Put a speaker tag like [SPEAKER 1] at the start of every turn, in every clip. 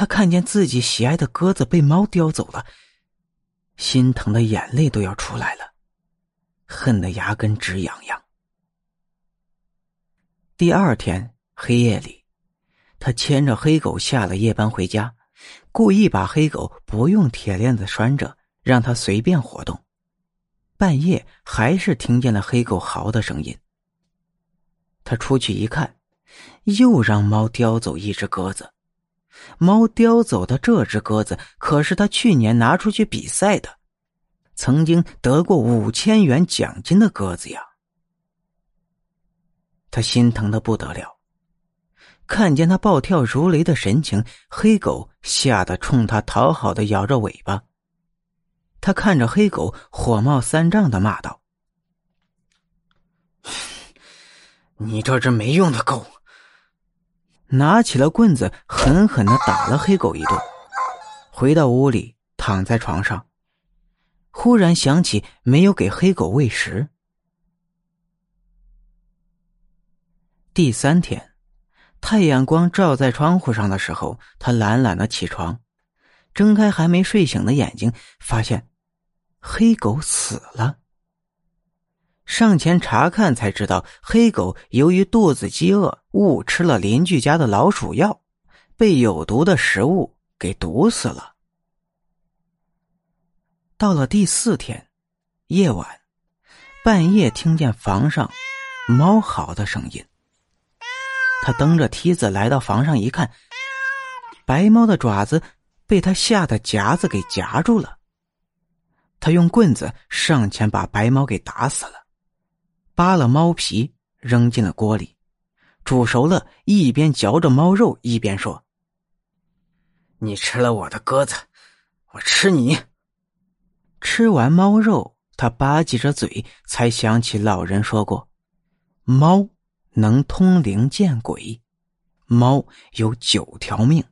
[SPEAKER 1] 他看见自己喜爱的鸽子被猫叼走了，心疼的眼泪都要出来了，恨得牙根直痒痒。第二天黑夜里，他牵着黑狗下了夜班回家，故意把黑狗不用铁链子拴着，让它随便活动。半夜还是听见了黑狗嚎的声音。他出去一看，又让猫叼走一只鸽子。猫叼走的这只鸽子可是他去年拿出去比赛的，曾经得过五千元奖金的鸽子呀。他心疼的不得了，看见他暴跳如雷的神情，黑狗吓得冲他讨好的摇着尾巴。他看着黑狗，火冒三丈的骂道：“你这只没用的狗！”拿起了棍子，狠狠的打了黑狗一顿。回到屋里，躺在床上，忽然想起没有给黑狗喂食。第三天，太阳光照在窗户上的时候，他懒懒的起床，睁开还没睡醒的眼睛，发现黑狗死了。上前查看，才知道黑狗由于肚子饥饿，误吃了邻居家的老鼠药，被有毒的食物给毒死了。到了第四天夜晚，半夜听见房上猫嚎的声音，他蹬着梯子来到房上一看，白猫的爪子被他下的夹子给夹住了。他用棍子上前把白猫给打死了。扒了猫皮，扔进了锅里，煮熟了，一边嚼着猫肉，一边说：“你吃了我的鸽子，我吃你。”吃完猫肉，他吧唧着嘴，才想起老人说过：“猫能通灵见鬼，猫有九条命。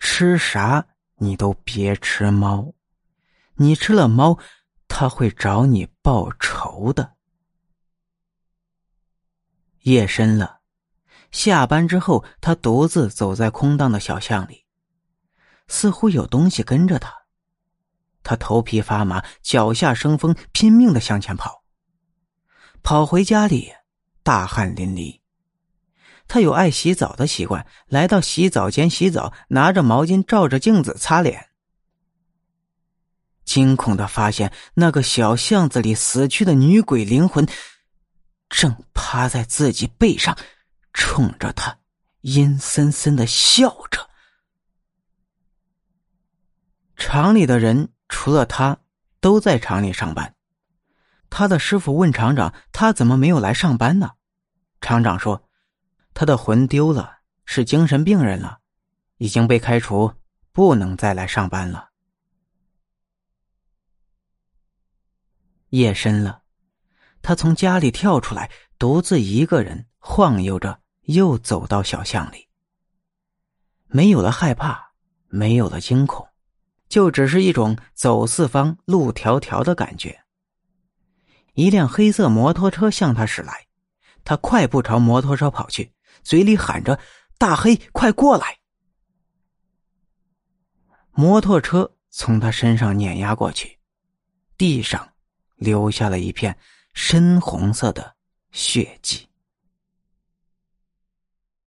[SPEAKER 1] 吃啥你都别吃猫，你吃了猫，他会找你报仇的。”夜深了，下班之后，他独自走在空荡的小巷里，似乎有东西跟着他。他头皮发麻，脚下生风，拼命的向前跑。跑回家里，大汗淋漓。他有爱洗澡的习惯，来到洗澡间洗澡，拿着毛巾照着镜子擦脸。惊恐的发现，那个小巷子里死去的女鬼灵魂。正趴在自己背上，冲着他阴森森的笑着。厂里的人除了他都在厂里上班。他的师傅问厂长：“他怎么没有来上班呢？”厂长说：“他的魂丢了，是精神病人了，已经被开除，不能再来上班了。”夜深了。他从家里跳出来，独自一个人晃悠着，又走到小巷里。没有了害怕，没有了惊恐，就只是一种走四方、路迢迢的感觉。一辆黑色摩托车向他驶来，他快步朝摩托车跑去，嘴里喊着：“大黑，快过来！”摩托车从他身上碾压过去，地上留下了一片。深红色的血迹。